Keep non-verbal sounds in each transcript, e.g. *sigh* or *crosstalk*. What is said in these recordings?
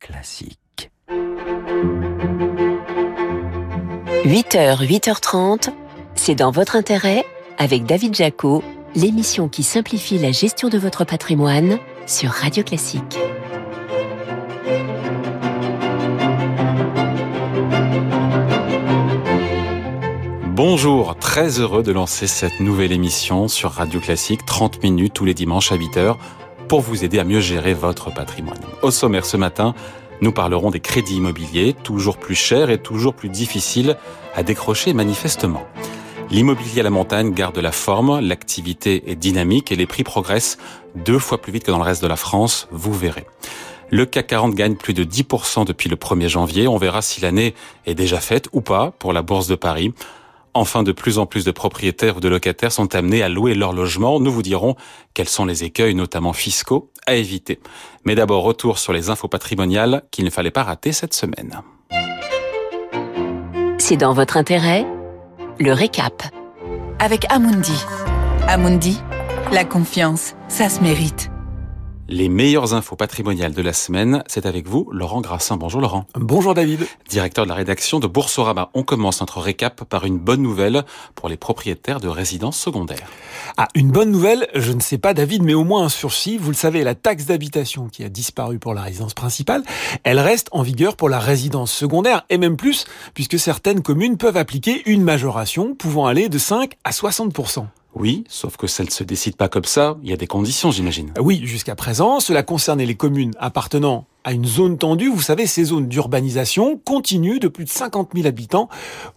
Classique. 8h, 8h30, c'est dans votre intérêt avec David Jaco, l'émission qui simplifie la gestion de votre patrimoine sur Radio Classique. Bonjour, très heureux de lancer cette nouvelle émission sur Radio Classique, 30 minutes tous les dimanches à 8h, pour vous aider à mieux gérer votre patrimoine. Au sommaire ce matin, nous parlerons des crédits immobiliers, toujours plus chers et toujours plus difficiles à décrocher manifestement. L'immobilier à la montagne garde la forme, l'activité est dynamique et les prix progressent deux fois plus vite que dans le reste de la France, vous verrez. Le CAC 40 gagne plus de 10% depuis le 1er janvier. On verra si l'année est déjà faite ou pas pour la Bourse de Paris. Enfin, de plus en plus de propriétaires ou de locataires sont amenés à louer leur logement. Nous vous dirons quels sont les écueils, notamment fiscaux, à éviter. Mais d'abord, retour sur les infos patrimoniales qu'il ne fallait pas rater cette semaine. C'est dans votre intérêt Le récap. Avec Amundi. Amundi, la confiance, ça se mérite. Les meilleures infos patrimoniales de la semaine, c'est avec vous, Laurent Grassin. Bonjour Laurent. Bonjour David. Directeur de la rédaction de Boursorama. On commence notre récap par une bonne nouvelle pour les propriétaires de résidences secondaires. Ah, une bonne nouvelle, je ne sais pas David, mais au moins un sursis. Vous le savez, la taxe d'habitation qui a disparu pour la résidence principale, elle reste en vigueur pour la résidence secondaire, et même plus, puisque certaines communes peuvent appliquer une majoration pouvant aller de 5 à 60%. Oui, sauf que ça ne se décide pas comme ça, il y a des conditions j'imagine. Oui, jusqu'à présent, cela concernait les communes appartenant à une zone tendue, vous savez, ces zones d'urbanisation continue de plus de 50 000 habitants,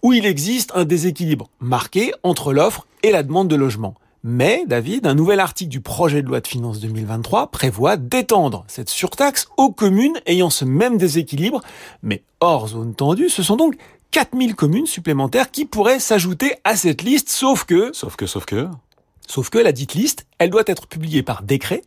où il existe un déséquilibre marqué entre l'offre et la demande de logement. Mais, David, un nouvel article du projet de loi de finances 2023 prévoit d'étendre cette surtaxe aux communes ayant ce même déséquilibre, mais hors zone tendue. Ce sont donc 4000 communes supplémentaires qui pourraient s'ajouter à cette liste, sauf que... Sauf que, sauf que... Sauf que la dite liste, elle doit être publiée par décret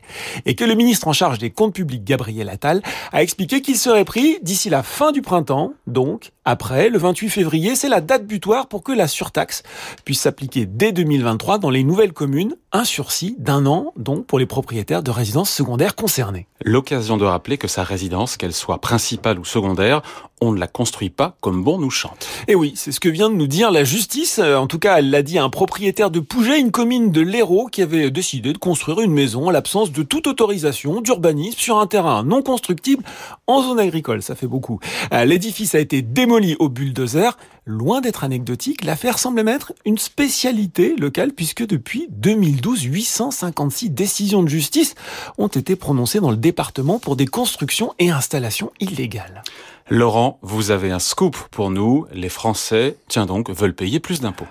et que le ministre en charge des comptes publics, Gabriel Attal, a expliqué qu'il serait pris d'ici la fin du printemps, donc après le 28 février, c'est la date butoir pour que la surtaxe puisse s'appliquer dès 2023 dans les nouvelles communes, un sursis d'un an donc pour les propriétaires de résidences secondaires concernées. L'occasion de rappeler que sa résidence, qu'elle soit principale ou secondaire, on ne la construit pas comme bon nous chante. Et oui, c'est ce que vient de nous dire la justice. En tout cas, elle l'a dit à un propriétaire de Pouget, une commune de l'Hérault, qui avait décidé de construire une maison en l'absence de toute autorisation d'urbanisme sur un terrain non constructible en zone agricole. Ça fait beaucoup. Euh, l'édifice a été démoli au bulldozer. Loin d'être anecdotique, l'affaire semble mettre une spécialité locale puisque depuis 2012, 856 décisions de justice ont été prononcées dans le département pour des constructions et installations illégales. Laurent, vous avez un scoop pour nous. Les Français, tiens donc, veulent payer plus d'impôts.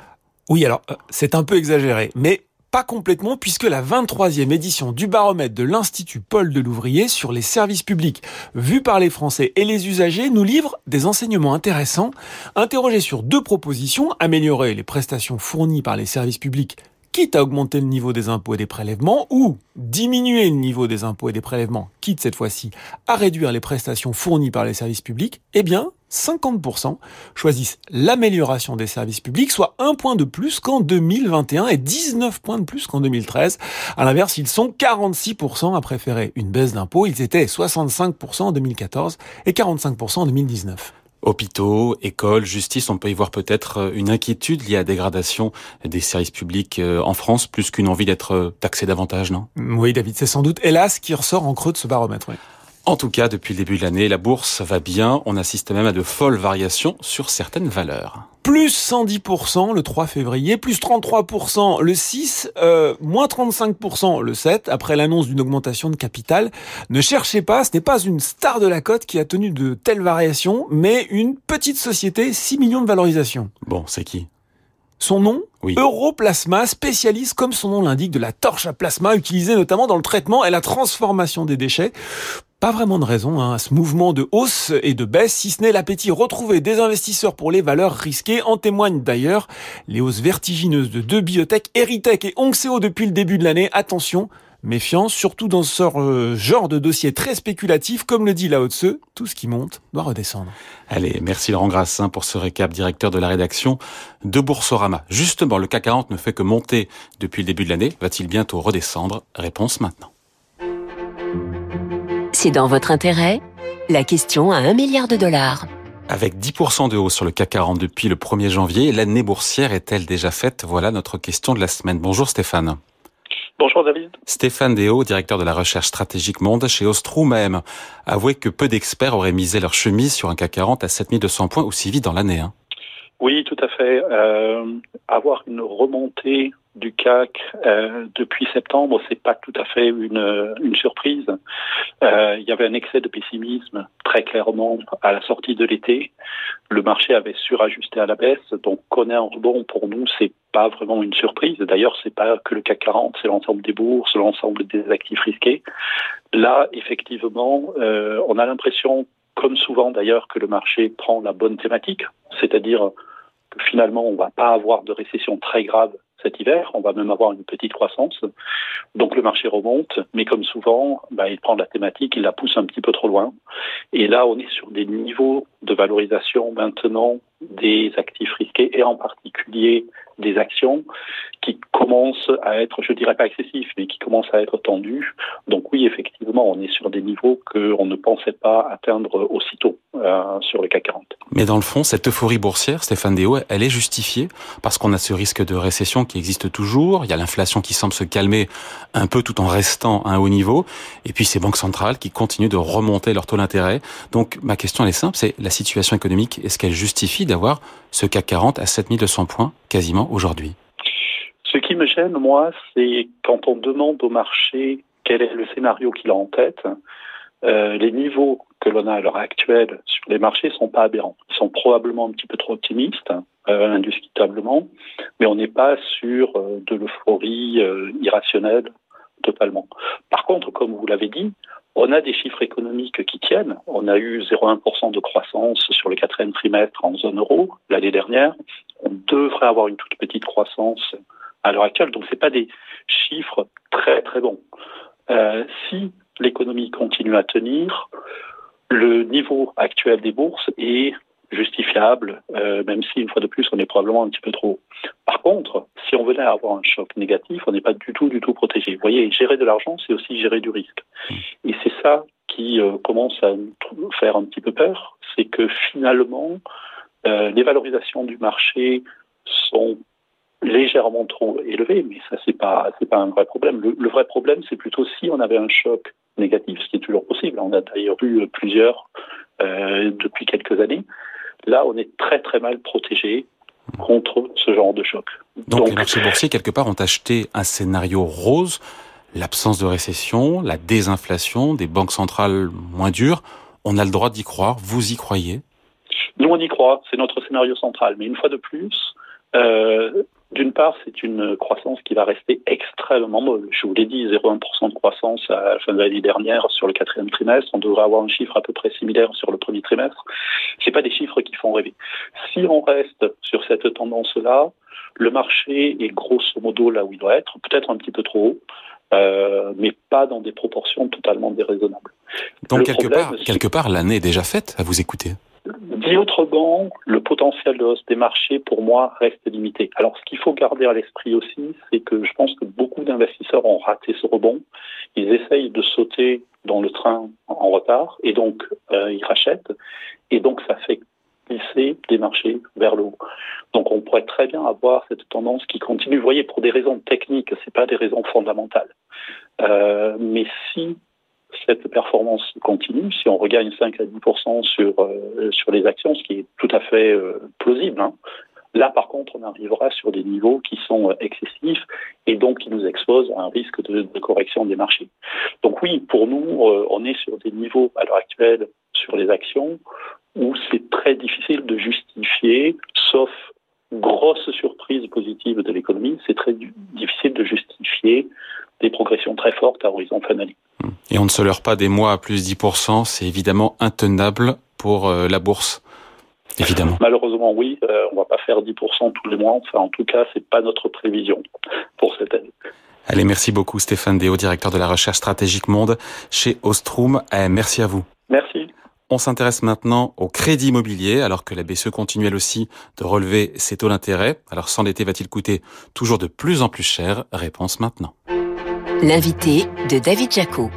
Oui, alors, euh, c'est un peu exagéré, mais pas complètement puisque la 23e édition du baromètre de l'Institut Paul de l'Ouvrier sur les services publics vus par les Français et les usagers nous livre des enseignements intéressants. Interrogés sur deux propositions, améliorer les prestations fournies par les services publics quitte à augmenter le niveau des impôts et des prélèvements, ou diminuer le niveau des impôts et des prélèvements, quitte cette fois-ci à réduire les prestations fournies par les services publics, eh bien, 50% choisissent l'amélioration des services publics, soit un point de plus qu'en 2021 et 19 points de plus qu'en 2013. À l'inverse, ils sont 46% à préférer une baisse d'impôts. Ils étaient 65% en 2014 et 45% en 2019 hôpitaux, écoles, justice, on peut y voir peut-être euh, une inquiétude liée à la dégradation des services publics euh, en France, plus qu'une envie d'être euh, taxé davantage, non? Oui, David, c'est sans doute, hélas, qui ressort en creux de ce baromètre. En tout cas, depuis le début de l'année, la bourse va bien. On assiste même à de folles variations sur certaines valeurs. Plus 110% le 3 février, plus 33% le 6, euh, moins 35% le 7, après l'annonce d'une augmentation de capital. Ne cherchez pas, ce n'est pas une star de la cote qui a tenu de telles variations, mais une petite société, 6 millions de valorisation. Bon, c'est qui? Son nom? Europlasma, spécialiste, comme son nom l'indique, de la torche à plasma utilisée notamment dans le traitement et la transformation des déchets. Pas vraiment de raison hein, à ce mouvement de hausse et de baisse, si ce n'est l'appétit retrouvé des investisseurs pour les valeurs risquées. En témoignent d'ailleurs les hausses vertigineuses de deux biotech, Eritech et Onxeo depuis le début de l'année. Attention, méfiance, surtout dans ce euh, genre de dossier très spéculatif, comme le dit Lao Tse, tout ce qui monte doit redescendre. Allez, merci Laurent Grassin pour ce récap, directeur de la rédaction de Boursorama. Justement, le CAC 40 ne fait que monter depuis le début de l'année. Va-t-il bientôt redescendre? Réponse maintenant. C'est dans votre intérêt La question à un milliard de dollars. Avec 10% de hausse sur le CAC 40 depuis le 1er janvier, l'année boursière est-elle déjà faite? Voilà notre question de la semaine. Bonjour Stéphane. Bonjour David. Stéphane Déo, directeur de la recherche stratégique monde chez Ostrom même, avoué que peu d'experts auraient misé leur chemise sur un CAC 40 à 7200 points aussi vite dans l'année. Hein. Oui, tout à fait. Euh, avoir une remontée du CAC euh, depuis septembre, c'est pas tout à fait une, surprise. Euh, il y avait un excès de pessimisme très clairement à la sortie de l'été. Le marché avait surajusté à la baisse, donc connaît un rebond pour nous, c'est pas vraiment une surprise. D'ailleurs, c'est pas que le CAC 40, c'est l'ensemble des bourses, l'ensemble des actifs risqués. Là, effectivement, euh, on a l'impression, comme souvent d'ailleurs, que le marché prend la bonne thématique, c'est-à-dire que finalement, on va pas avoir de récession très grave cet hiver. On va même avoir une petite croissance. Donc le marché remonte, mais comme souvent, bah, il prend la thématique, il la pousse un petit peu trop loin. Et là, on est sur des niveaux de valorisation maintenant des actifs risqués et en particulier des actions qui commencent à être, je dirais pas excessifs, mais qui commencent à être tendus. Donc oui, effectivement, on est sur des niveaux qu'on ne pensait pas atteindre aussitôt euh, sur le CAC 40. Mais dans le fond, cette euphorie boursière, Stéphane Déo, elle est justifiée parce qu'on a ce risque de récession qui existe toujours. Il y a l'inflation qui semble se calmer un peu tout en restant à un haut niveau. Et puis ces banques centrales qui continuent de remonter leur taux d'intérêt. Donc ma question elle est simple, c'est la situation économique, est-ce qu'elle justifie ce CAC 40 à 7200 points quasiment aujourd'hui Ce qui me gêne, moi, c'est quand on demande au marché quel est le scénario qu'il a en tête, euh, les niveaux que l'on a à l'heure actuelle sur les marchés sont pas aberrants. Ils sont probablement un petit peu trop optimistes, euh, indiscutablement, mais on n'est pas sur euh, de l'euphorie irrationnelle totalement. Par contre, comme vous l'avez dit, on a des chiffres économiques qui tiennent. On a eu 0,1% de croissance sur le quatrième trimestre en zone euro l'année dernière. On devrait avoir une toute petite croissance à l'heure actuelle. Donc, c'est pas des chiffres très très bons. Euh, si l'économie continue à tenir, le niveau actuel des bourses est justifiable, euh, même si une fois de plus on est probablement un petit peu trop. Par contre, si on venait à avoir un choc négatif, on n'est pas du tout, du tout protégé. Vous voyez, gérer de l'argent, c'est aussi gérer du risque. Et c'est ça qui euh, commence à nous faire un petit peu peur, c'est que finalement, euh, les valorisations du marché sont légèrement trop élevées, mais ça c'est pas c'est pas un vrai problème. Le, le vrai problème, c'est plutôt si on avait un choc négatif, ce qui est toujours possible. On a d'ailleurs eu plusieurs depuis quelques années. Là, on est très très mal protégé contre ce genre de choc. Donc, Donc les marchés boursiers, quelque part, ont acheté un scénario rose, l'absence de récession, la désinflation, des banques centrales moins dures. On a le droit d'y croire. Vous y croyez? Nous, on y croit. C'est notre scénario central. Mais une fois de plus, euh, d'une part, c'est une croissance qui va rester extrêmement molle. Je vous l'ai dit, 0,1% de croissance à la fin de l'année dernière sur le quatrième trimestre. On devrait avoir un chiffre à peu près similaire sur le premier trimestre. C'est pas des chiffres qui font rêver. Si on reste sur cette tendance-là, le marché est grosso modo là où il doit être, peut-être un petit peu trop haut. Euh, mais pas dans des proportions totalement déraisonnables. Donc le quelque problème, part, quelque part, l'année est déjà faite à vous écouter. Dit autrement, le potentiel de hausse des marchés, pour moi, reste limité. Alors, ce qu'il faut garder à l'esprit aussi, c'est que je pense que beaucoup d'investisseurs ont raté ce rebond. Ils essayent de sauter dans le train en retard et donc euh, ils rachètent. Et donc, ça fait glisser les marchés vers le haut. Donc, on pourrait très bien avoir cette tendance qui continue. Vous voyez, pour des raisons techniques, c'est pas des raisons fondamentales. Euh, mais si cette performance continue, si on regagne 5 à 10 sur euh, sur les actions, ce qui est tout à fait euh, plausible, hein, là par contre on arrivera sur des niveaux qui sont euh, excessifs et donc qui nous exposent à un risque de, correction des marchés. Donc oui, pour nous, on est sur des niveaux à l'heure actuelle sur les actions où c'est très difficile de justifier, sauf grosse surprise positive de l'économie, c'est très difficile de justifier des progressions très fortes à horizon fin. Et on ne se leurre pas des mois à plus 10%, c'est évidemment intenable pour euh, la bourse. Évidemment. Malheureusement, oui, euh, on va pas faire 10% tous les mois. Enfin, en tout cas, c'est pas notre prévision pour cette année. Allez, merci beaucoup Stéphane Déo, directeur de la recherche stratégique monde chez Ostrom. Eh, merci à vous. Merci. On s'intéresse maintenant au crédit immobilier, alors que la BCE continue elle aussi de relever ses taux d'intérêt. Alors s'endetter va-t-il coûter toujours de plus en plus cher? Réponse maintenant. L'invité de David Jaco.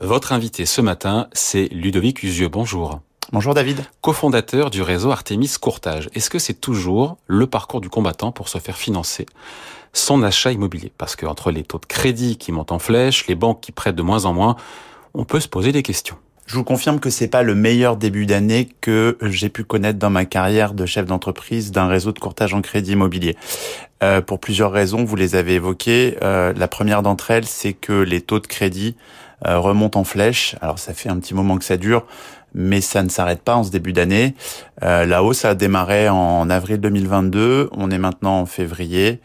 Votre invité ce matin, c'est Ludovic Usieux. Bonjour. Bonjour David. Cofondateur du réseau Artemis Courtage. Est-ce que c'est toujours le parcours du combattant pour se faire financer son achat immobilier? Parce que entre les taux de crédit qui montent en flèche, les banques qui prêtent de moins en moins, on peut se poser des questions. Je vous confirme que c'est pas le meilleur début d'année que j'ai pu connaître dans ma carrière de chef d'entreprise d'un réseau de courtage en crédit immobilier. Euh, pour plusieurs raisons, vous les avez évoquées. Euh, la première d'entre elles, c'est que les taux de crédit euh, remontent en flèche. Alors ça fait un petit moment que ça dure, mais ça ne s'arrête pas en ce début d'année. Euh, la hausse a démarré en avril 2022. On est maintenant en février.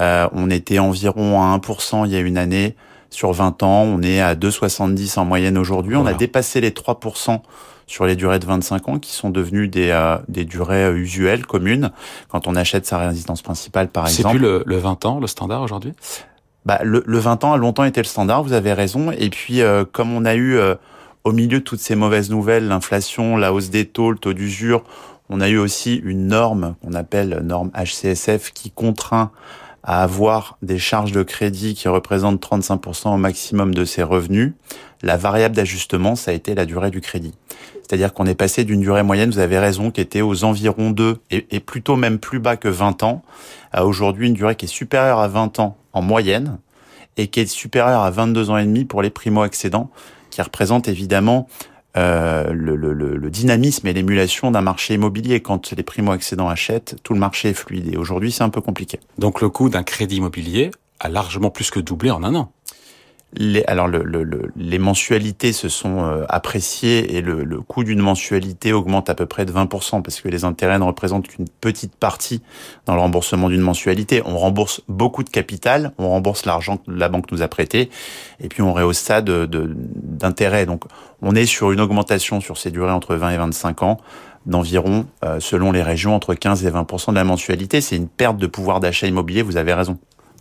Euh, on était environ à 1% il y a une année sur 20 ans. On est à 2,70 en moyenne aujourd'hui. On a dépassé les 3% sur les durées de 25 ans qui sont devenues des, euh, des durées euh, usuelles, communes, quand on achète sa résidence principale par exemple. C'est plus le, le 20 ans, le standard aujourd'hui? Bah, le, le, 20 ans a longtemps été le standard, vous avez raison. Et puis, euh, comme on a eu euh, au milieu de toutes ces mauvaises nouvelles, l'inflation, la hausse des taux, le taux d'usure, on a eu aussi une norme qu'on appelle norme HCSF qui contraint à avoir des charges de crédit qui représentent 35% au maximum de ses revenus. La variable d'ajustement, ça a été la durée du crédit. C'est-à-dire qu'on est passé d'une durée moyenne, vous avez raison, qui était aux environs 2 et, et plutôt même plus bas que 20 ans, à aujourd'hui une durée qui est supérieure à 20 ans en moyenne et qui est supérieure à 22 ans et demi pour les primo-accédants, qui représente évidemment euh, le, le, le, dynamisme et l'émulation d'un marché immobilier. Quand les primo-accédants achètent, tout le marché est fluide. Et aujourd'hui, c'est un peu compliqué. Donc le coût d'un crédit immobilier a largement plus que doublé en un an. Les, alors le, le, les mensualités se sont euh, appréciées et le, coût d'une mensualité augmente à peu près de 20% parce que les intérêts ne représentent qu'une petite partie dans le remboursement d'une mensualité. On rembourse beaucoup de capital, on rembourse l'argent que la banque nous a prêté et puis on rehausse ça d'intérêt. Donc on est sur une augmentation sur ces durées entre 20 et 25 ans d'environ, euh, selon les régions, entre 15 et 20% de la mensualité. C'est une perte de pouvoir d'achat immobilier, vous avez raison.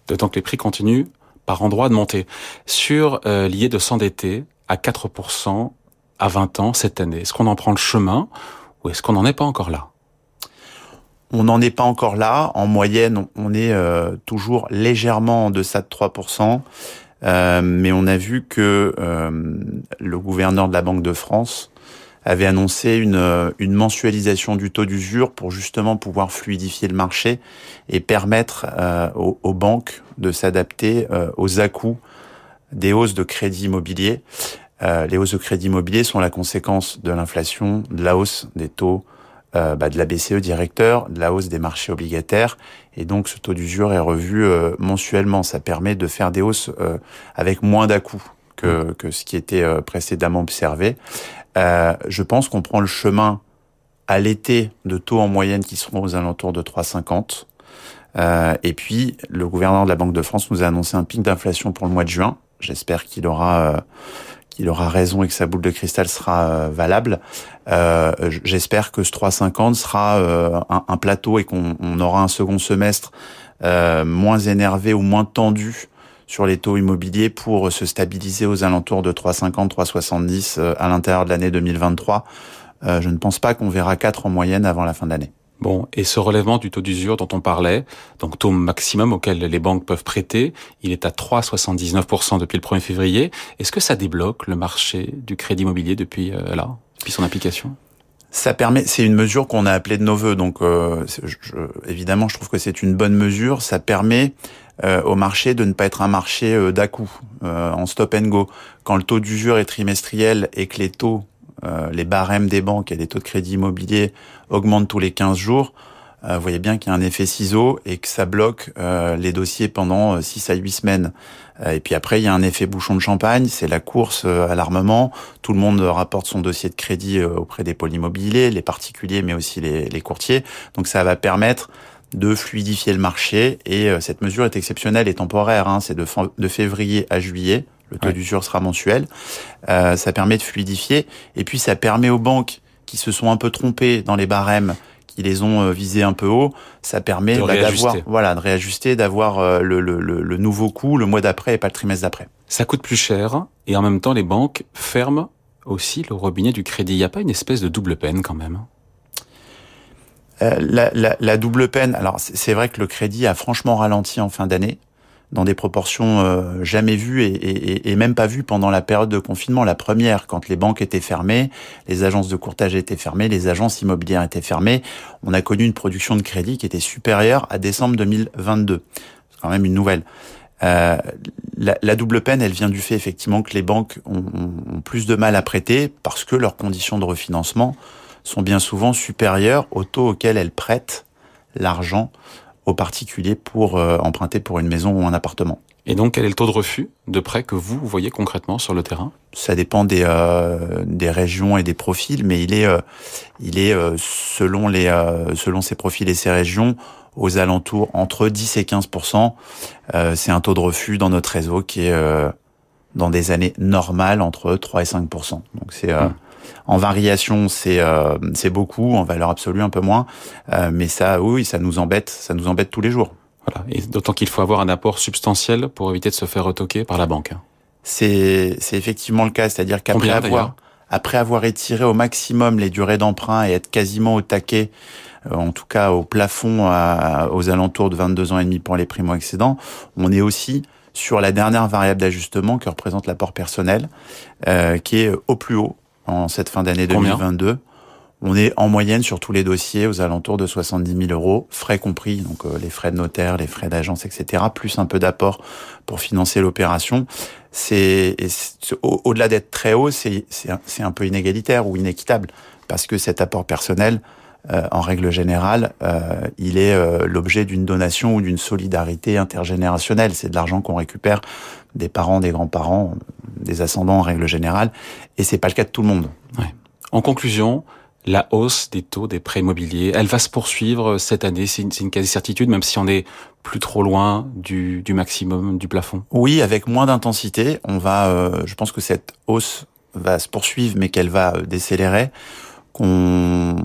D'autant que les prix continuent par endroit de monter. Sur euh, l'idée de s'endetter à 4% à 20 ans cette année, est-ce qu'on en prend le chemin ou est-ce qu'on n'en est pas encore là? On n'en est pas encore là. En moyenne, on est euh, toujours légèrement en deçà de 3%. Euh, mais on a vu que euh, le gouverneur de la Banque de France avait annoncé une, euh, une mensualisation du taux d'usure pour justement pouvoir fluidifier le marché et permettre euh, aux, aux, banques de s'adapter euh, aux à-coups des hausses de crédit immobilier. Euh, les hausses de crédit immobilier sont la conséquence de l'inflation, de la hausse des taux euh, bah, de la BCE directeur, de la hausse des marchés obligataires, et donc ce taux d'usure est revu mensuellement. Ça permet de faire des hausses avec moins d'à-coups que, que ce qui était précédemment observé. Euh, je pense qu'on prend le chemin à l'été de taux en moyenne qui seront aux alentours de 3,50. Euh, et puis, le gouverneur de la Banque de France nous a annoncé un pic d'inflation pour le mois de juin. J'espère qu'il aura euh, qu'il aura raison et que sa boule de cristal sera euh, valable. J'espère que ce 3,50 sera un, plateau et qu'on aura un second semestre moins énervé ou moins tendu sur les taux immobiliers pour se stabiliser aux alentours de 3,50, 3,70 euh, à l'intérieur de l'année 2023. Euh, je ne pense pas qu'on verra 4 en moyenne avant la fin de l'année. Bon, et ce relèvement du taux d'usure dont on parlait, donc taux maximum auquel les banques peuvent prêter, il est à 3,79% depuis le 1er février. Est-ce que ça débloque le marché du crédit immobilier depuis euh, là, depuis son application? Ça permet, c'est une mesure qu'on a appelée de nos voeux. Donc, euh, je, évidemment, je trouve que c'est une bonne mesure. Ça permet au marché de ne pas être un marché euh, d'à-coup, euh, en stop and go. Quand le taux d'usure est trimestriel et que les taux, euh, les barèmes des banques et les taux de crédit immobilier augmentent tous les 15 jours, vous voyez bien qu'il y a un effet ciseau et que ça bloque les dossiers pendant 6 à 8 semaines. et puis après, il y a un effet bouchon de champagne, c'est la course à l'armement. Tout le monde rapporte son dossier de crédit auprès des pôles immobiliers, les particuliers, mais aussi les, les courtiers. Donc ça va permettre de fluidifier le marché et euh, cette mesure est exceptionnelle et temporaire. Hein, c'est de, de, février à juillet. Le taux d'usure sera mensuel. Euh, ça permet de fluidifier et puis ça permet aux banques qui se sont un peu trompées dans les barèmes qui les ont euh, visés un peu haut, ça permet bah, d'avoir voilà de réajuster, d'avoir euh, le, le, le, nouveau coût le mois d'après et pas le trimestre d'après. Ça coûte plus cher et en même temps les banques ferment aussi le robinet du crédit. Il n'y a pas une espèce de double peine quand même euh, la, la, la, double peine, alors c'est vrai que le crédit a franchement ralenti en fin d'année. dans des proportions euh, jamais vues et, même pas vues pendant la période de confinement. La première, quand les banques étaient fermées, les agences de courtage étaient fermées, les agences immobilières étaient fermées, on a connu une production de crédit qui était supérieure à décembre 2022. C'est quand même une nouvelle. Euh, la, double peine, elle vient du fait effectivement que les banques ont, ont, plus de mal à prêter parce que leurs conditions de refinancement sont bien souvent supérieures au taux auquel elles prêtent l'argent aux particuliers pour euh, emprunter pour une maison ou un appartement. Et donc, quel est le taux de refus de prêt que vous voyez concrètement sur le terrain? Ça dépend des euh, des régions et des profils, mais il est euh, il est selon les selon ces profils et ces régions aux alentours entre 10 et 15% C'est un taux de refus dans notre réseau qui est dans des années normales entre 3 et 5% Donc c'est mmh. En variation, c'est euh, c'est beaucoup, en valeur absolue un peu moins, euh, mais ça, oui, ça nous embête, ça nous embête tous les jours. Voilà, et d'autant qu'il faut avoir un apport substantiel pour éviter de se faire retoquer par la banque. C'est c'est effectivement le cas, c'est-à-dire qu'après avoir après avoir étiré au maximum les durées d'emprunt et être quasiment au taquet, euh, en tout cas au plafond aux alentours de 22 ans et demi pour les primo-excédents, on est aussi sur la dernière variable d'ajustement que représente l'apport personnel, euh, qui est au plus haut en cette fin d'année 2022. On est en moyenne sur tous les dossiers aux alentours de 70 000 euros, frais compris, donc euh, les frais de notaire, les frais d'agence, etc., plus un peu d'apport pour financer l'opération. C'est au-delà d'être très haut, c'est un, un peu inégalitaire ou inéquitable parce que cet apport personnel, euh, en règle générale, euh, il est l'objet d'une donation ou d'une solidarité intergénérationnelle. C'est de l'argent qu'on récupère des parents, des grands-parents, des ascendants en règle générale, et c'est pas le cas de tout le monde. Ouais. En conclusion, la hausse des taux des prêts immobiliers, elle va se poursuivre cette année, c'est une, quasi-certitude, même si on est plus trop loin du, du maximum, du plafond Oui, avec moins d'intensité, on va, euh, je pense que cette hausse va se poursuivre, mais qu'elle va euh, décélérer, qu'on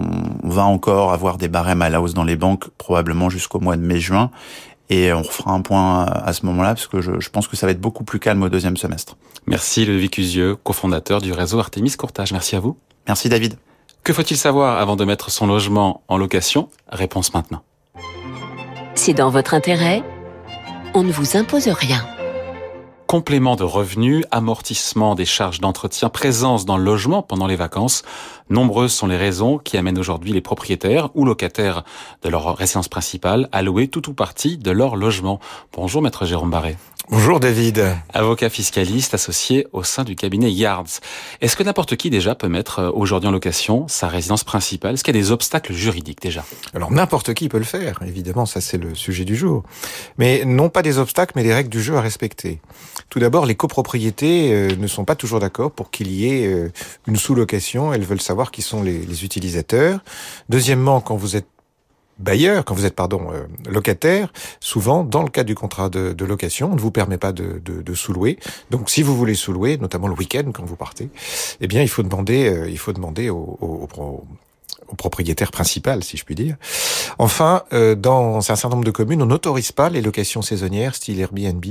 va encore avoir des barèmes à la hausse dans les banques, probablement jusqu'au mois de mai-juin, et on refera un point à ce moment-là, parce que je, je, pense que ça va être beaucoup plus calme au deuxième semestre. Merci Ludovic Usieux, cofondateur du réseau Artemis Courtage. Merci à vous. Merci David. Que faut-il savoir avant de mettre son logement en location? Réponse maintenant. C'est dans votre intérêt. On ne vous impose rien complément de revenus, amortissement des charges d'entretien, présence dans le logement pendant les vacances. Nombreuses sont les raisons qui amènent aujourd'hui les propriétaires ou locataires de leur résidence principale à louer tout ou partie de leur logement. Bonjour maître Jérôme Barré. Bonjour David. Avocat fiscaliste associé au sein du cabinet Yards. Est-ce que n'importe qui déjà peut mettre euh, aujourd'hui en location sa résidence principale? Est-ce qu'il y a des obstacles juridiques déjà? Alors n'importe qui peut le faire, évidemment, ça c'est le sujet du jour. Mais non pas des obstacles, mais des règles du jeu à respecter. Tout d'abord, les copropriétés euh, ne sont pas toujours d'accord pour qu'il y ait euh, une sous-location. Elles veulent savoir qui sont les, les utilisateurs. Deuxièmement, quand vous êtes bailleur, quand vous êtes pardon euh, locataire, souvent dans le cadre du contrat de, de location, on ne vous permet pas de, de, de sous-louer. Donc si vous voulez sous-louer, notamment le week-end quand vous partez, eh bien il faut demander, euh, il faut demander au, au, au, au propriétaire principal, si je puis dire. Enfin, euh, dans un certain nombre de communes, on n'autorise pas les locations saisonnières style Airbnb.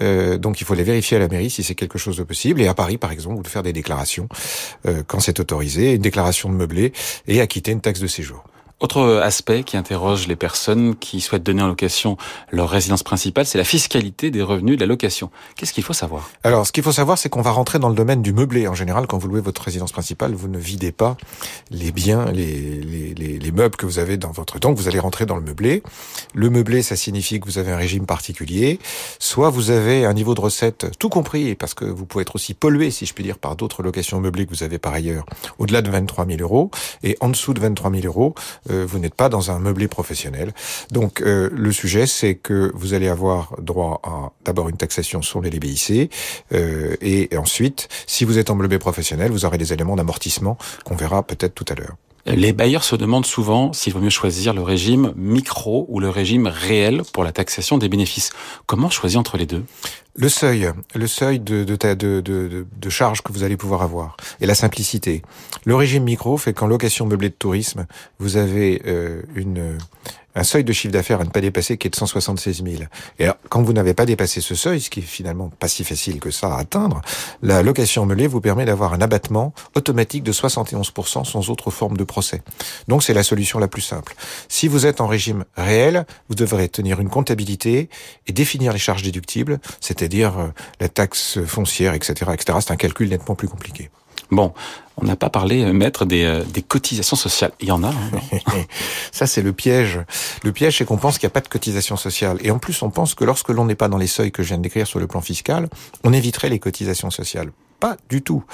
Euh, donc, il faut les vérifier à la mairie si c'est quelque chose de possible. Et à Paris, par exemple, vous devez faire des déclarations euh, quand c'est autorisé, une déclaration de meublé et acquitter une taxe de séjour. Autre aspect qui interroge les personnes qui souhaitent donner en location leur résidence principale, c'est la fiscalité des revenus de la location. Qu'est-ce qu'il faut savoir? Alors, ce qu'il faut savoir, c'est qu'on va rentrer dans le domaine du meublé. En général, quand vous louez votre résidence principale, vous ne videz pas les biens, les, les, les, les meubles que vous avez dans votre temps. Vous allez rentrer dans le meublé. Le meublé, ça signifie que vous avez un régime particulier. Soit vous avez un niveau de recette tout compris, parce que vous pouvez être aussi pollué, si je puis dire, par d'autres locations meublées que vous avez par ailleurs, au-delà de 23 000 euros. Et en dessous de 23 000 euros, euh, vous n'êtes pas dans un meublé professionnel. Donc euh, le sujet, c'est que vous allez avoir droit à d'abord une taxation sur les LBIC, euh, et, ensuite, si vous êtes en meublé professionnel, vous aurez des éléments d'amortissement qu'on verra peut-être tout à l'heure. Les bailleurs se demandent souvent s'il vaut mieux choisir le régime micro ou le régime réel pour la taxation des bénéfices. Comment choisir entre les deux? Le seuil, le seuil de, de, de, de, charge que vous allez pouvoir avoir et la simplicité. Le régime micro fait qu'en location meublée de tourisme, vous avez euh, une un seuil de chiffre d'affaires à ne pas dépasser qui est de 176 000. Et alors, quand vous n'avez pas dépassé ce seuil, ce qui est finalement pas si facile que ça à atteindre, la location meublée vous permet d'avoir un abattement automatique de 71% sans autre forme de procès. Donc c'est la solution la plus simple. Si vous êtes en régime réel, vous devrez tenir une comptabilité et définir les charges déductibles, c'est-à-dire euh, la taxe foncière, etc., etc. C'est un calcul nettement plus compliqué. Bon, on n'a pas parlé, euh, maître, des, euh, des, cotisations sociales. Il y en a. Hein, *laughs* Ça, c'est le piège. Le piège, c'est qu'on pense qu'il n'y a pas de cotisations sociales. Et en plus, on pense que lorsque l'on n'est pas dans les seuils que je viens de décrire sur le plan fiscal, on éviterait les cotisations sociales. Pas du tout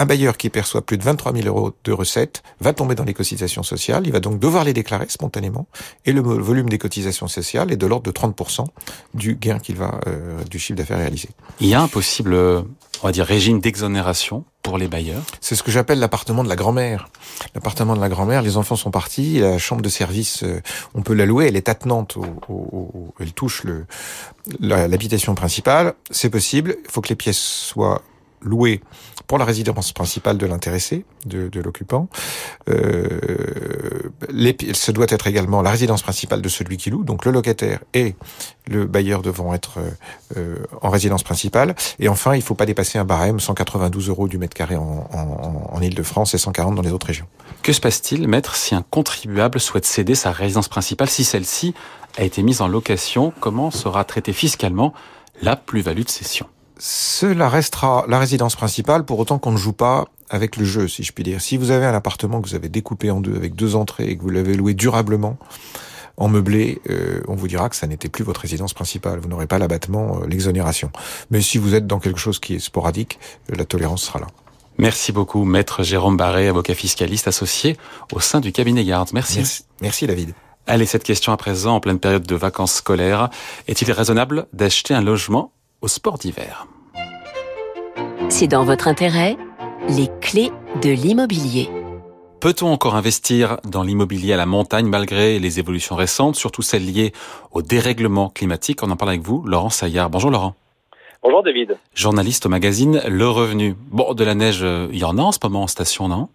un bailleur qui perçoit plus de 23 000 euros de recettes va tomber dans les cotisations sociales. Il va donc devoir les déclarer spontanément. Et le volume des cotisations sociales est de l'ordre de 30% du gain qu'il va, euh, du chiffre d'affaires réalisé. Il y a un possible, on va dire, régime d'exonération pour les bailleurs? C'est ce que j'appelle l'appartement de la grand-mère. L'appartement de la grand-mère, les enfants sont partis, la chambre de service, euh, on peut la louer, elle est attenante, au, au, elle touche l'habitation principale, c'est possible, il faut que les pièces soient louées pour la résidence principale de l'intéressé, de, de l'occupant. Euh, ce doit être également la résidence principale de celui qui loue, donc le locataire et le bailleur devront être euh, en résidence principale. Et enfin, il ne faut pas dépasser un barème 192 euros du mètre carré en, en, en Ile-de-France et 140 dans les autres régions. Que se passe-t-il, maître, si un contribuable souhaite céder sa résidence principale, si celle-ci a été mise en location, comment sera traitée fiscalement la plus-value de cession? Cela restera la résidence principale pour autant qu'on ne joue pas avec le jeu, si je puis dire. Si vous avez un appartement que vous avez découpé en deux avec deux entrées et que vous l'avez loué durablement, en meublé, euh, on vous dira que ça n'était plus votre résidence principale. Vous n'aurez pas l'abattement, euh, l'exonération. Mais si vous êtes dans quelque chose qui est sporadique, euh, la tolérance sera là. Merci beaucoup, maître Jérôme Barré, avocat fiscaliste associé au sein du cabinet Garde. Merci. Merci, Merci David. Allez, cette question à présent, en pleine période de vacances scolaires. Est-il raisonnable d'acheter un logement au sport d'hiver. C'est dans votre intérêt, les clés de l'immobilier. Peut-on encore investir dans l'immobilier à la montagne malgré les évolutions récentes, surtout celles liées au dérèglement climatique? On en parle avec vous, Laurent Saillard. Bonjour Laurent. Bonjour David. Journaliste au magazine Le Revenu. Bon, de la neige, il y en a en ce moment en station, non?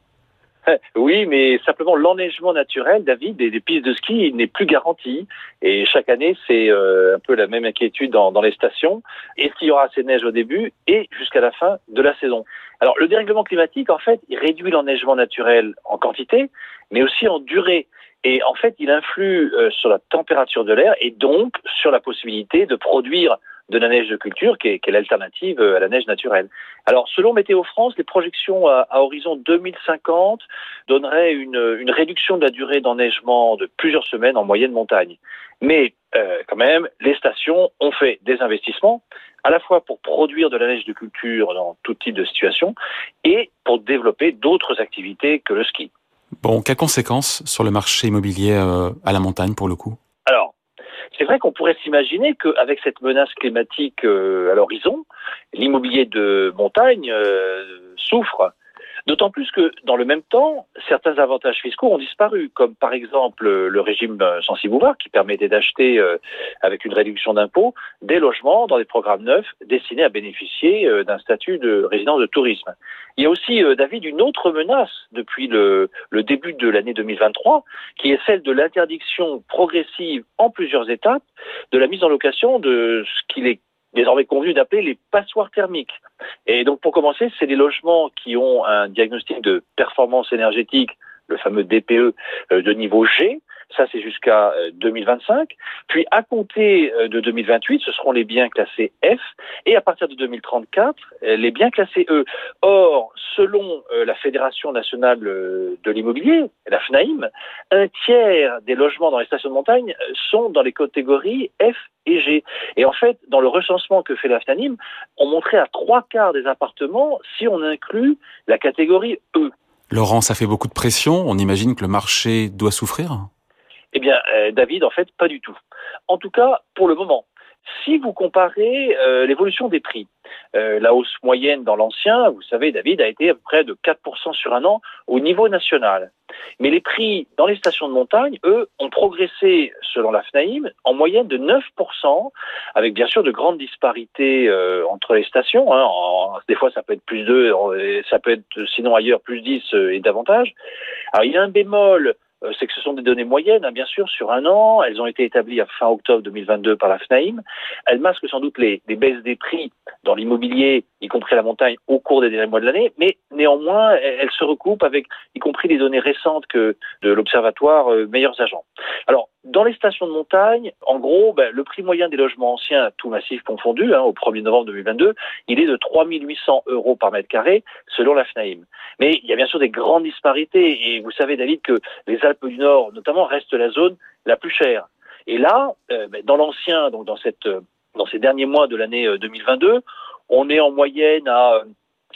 *laughs* Oui, mais simplement l'enneigement naturel, David, des, pistes de ski n'est plus garanti. Et chaque année, c'est euh, un peu la même inquiétude dans, dans les stations. Est-ce qu'il y aura assez de neige au début et jusqu'à la fin de la saison? Alors, le dérèglement climatique, en fait, il réduit l'enneigement naturel en quantité, mais aussi en durée. Et en fait, il influe euh, sur la température de l'air et donc sur la possibilité de produire de la neige de culture, qui est, qui est l'alternative à la neige naturelle. Alors, selon Météo France, les projections à, à horizon 2050 donneraient une, une, réduction de la durée d'enneigement de plusieurs semaines en moyenne montagne. Mais euh, quand même, les stations ont fait des investissements, à la fois pour produire de la neige de culture dans tout type de situation, et pour développer d'autres activités que le ski. Bon, quelles conséquences sur le marché immobilier euh, à la montagne pour le coup? Alors, c'est vrai qu'on pourrait s'imaginer qu'avec cette menace climatique euh, à l'horizon, l'immobilier de montagne euh, souffre. D'autant plus que, dans le même temps, certains avantages fiscaux ont disparu, comme par exemple le régime sensible ouvert qui permettait d'acheter, euh, avec une réduction d'impôt, des logements dans des programmes neufs destinés à bénéficier euh, d'un statut de résidence de tourisme. Il y a aussi, euh, David, une autre menace depuis le, le début de l'année 2023, qui est celle de l'interdiction progressive en plusieurs étapes de la mise en location de ce qu'il est désormais convenu d'appeler les passoires thermiques. Et donc pour commencer, c'est des logements qui ont un diagnostic de performance énergétique, le fameux DPE de niveau G, ça c'est jusqu'à 2025. Puis à compter de 2028, ce seront les biens classés F, et à partir de 2034, les biens classés E. Or, selon la Fédération nationale de l'immobilier, la FNAIM, un tiers des logements dans les stations de montagne sont dans les catégories F et G. Et en fait, dans le recensement que fait la FNAIM, on montrait à trois quarts des appartements si on inclut la catégorie E. Laurent, ça fait beaucoup de pression. On imagine que le marché doit souffrir Eh bien, euh, David, en fait, pas du tout. En tout cas, pour le moment. Si vous comparez euh, l'évolution des prix, euh, la hausse moyenne dans l'ancien, vous savez, David, a été à peu près de 4% sur un an au niveau national. Mais les prix dans les stations de montagne, eux, ont progressé, selon la FNAIM, en moyenne de 9%, avec bien sûr de grandes disparités entre les stations. Hein. des fois, ça peut être plus 2, ça peut être sinon ailleurs plus 10 euh, et davantage. Alors, il y a un bémol c'est que ce sont des données moyennes, hein, bien sûr, sur un an. Elles ont été établies à fin octobre 2022 par la FNAIM. Elles masquent sans doute les, les baisses des prix dans l'immobilier, y compris à la montagne, au cours des derniers mois de l'année. Mais néanmoins, elles se recoupent avec, y compris des données récentes que de l'Observatoire euh, Meilleurs Agents. Alors, dans les stations de montagne, en gros, ben, le prix moyen des logements anciens, tout massif confondu, hein, au 1er novembre 2022, il est de 3800 euros par mètre carré, selon la FNAIM. Mais il y a bien sûr des grandes disparités, et vous savez, David, que les Alpes du Nord, notamment, restent la zone la plus chère. Et là, euh, ben, dans l'ancien, donc dans, cette, euh, dans ces derniers mois de l'année 2022, euh, on est en moyenne à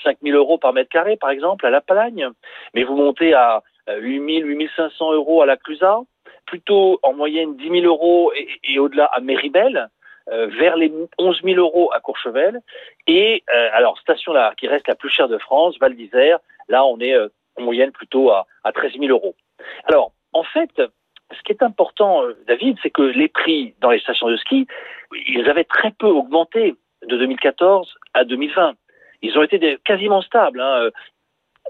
5000 euros par mètre carré, par exemple, à La Palagne, mais vous montez à 8000, 8500 euros à la Clusaz, plutôt en moyenne 10 000 euros et, au-delà à Méribel, euh, vers les 11 000 euros à Courchevel. Et euh, alors, station là qui reste la plus chère de France, Val d'Isère, là on est euh, en moyenne plutôt à, à 13 000 euros. Alors, en fait, ce qui est important, David, c'est que les prix dans les stations de ski, ils avaient très peu augmenté de 2014 à 2020. Ils ont été quasiment stables. Hein.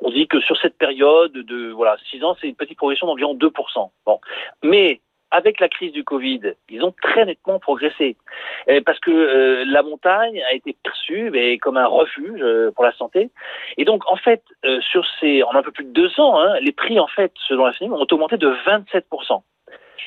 On dit que sur cette période de voilà six ans, c'est une petite progression d'environ 2%. Bon, mais avec la crise du Covid, ils ont très nettement progressé parce que euh, la montagne a été perçue comme un refuge euh, pour la santé. Et donc en fait, euh, sur ces en un peu plus de deux ans, hein, les prix en fait, selon la FNIM, ont augmenté de 27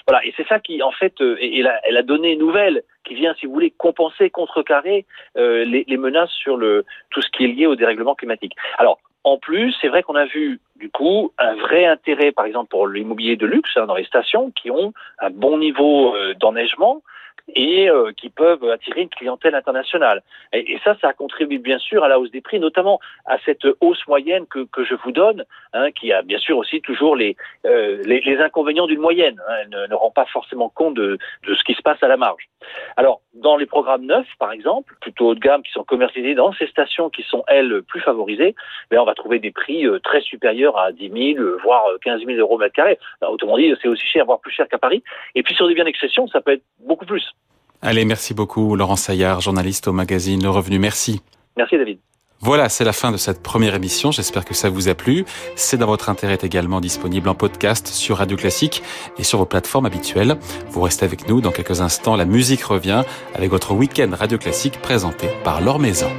voilà, et c'est ça qui, en fait, est la, la, donnée nouvelle qui vient, si vous voulez, compenser, contrecarrer les, les, menaces sur le tout ce qui est lié au dérèglement climatique. Alors, en plus, c'est vrai qu'on a vu du coup un vrai intérêt, par exemple, pour l'immobilier de luxe hein, dans les stations qui ont un bon niveau euh, d'enneigement et euh, qui peuvent attirer une clientèle internationale. Et, ça, ça a contribué bien sûr à la hausse des prix, notamment à cette hausse moyenne que, je vous donne, hein, qui a bien sûr aussi toujours les, euh, les, inconvénients d'une moyenne. Hein, elle ne, rend pas forcément compte de, ce qui se passe à la marge. Alors, dans les programmes neufs, par exemple, plutôt haut de gamme, qui sont commercialisés dans ces stations qui sont, elles, plus favorisées, ben, on va trouver des prix euh, très supérieurs à 10 000, voire 15 000 euros mètre carré. autrement dit, c'est aussi cher, voire plus cher qu'à Paris. Et puis sur des biens d'exception, ça peut être beaucoup plus. Allez, merci beaucoup Laurent Saillard, journaliste au magazine Le Revenu. Merci. Merci David. Voilà, c'est la fin de cette première émission. J'espère que ça vous a plu. C'est dans votre intérêt également disponible en podcast sur Radio Classique et sur vos plateformes habituelles. Vous restez avec nous dans quelques instants. La musique revient avec votre week-end Radio Classique présenté par Laure Maison.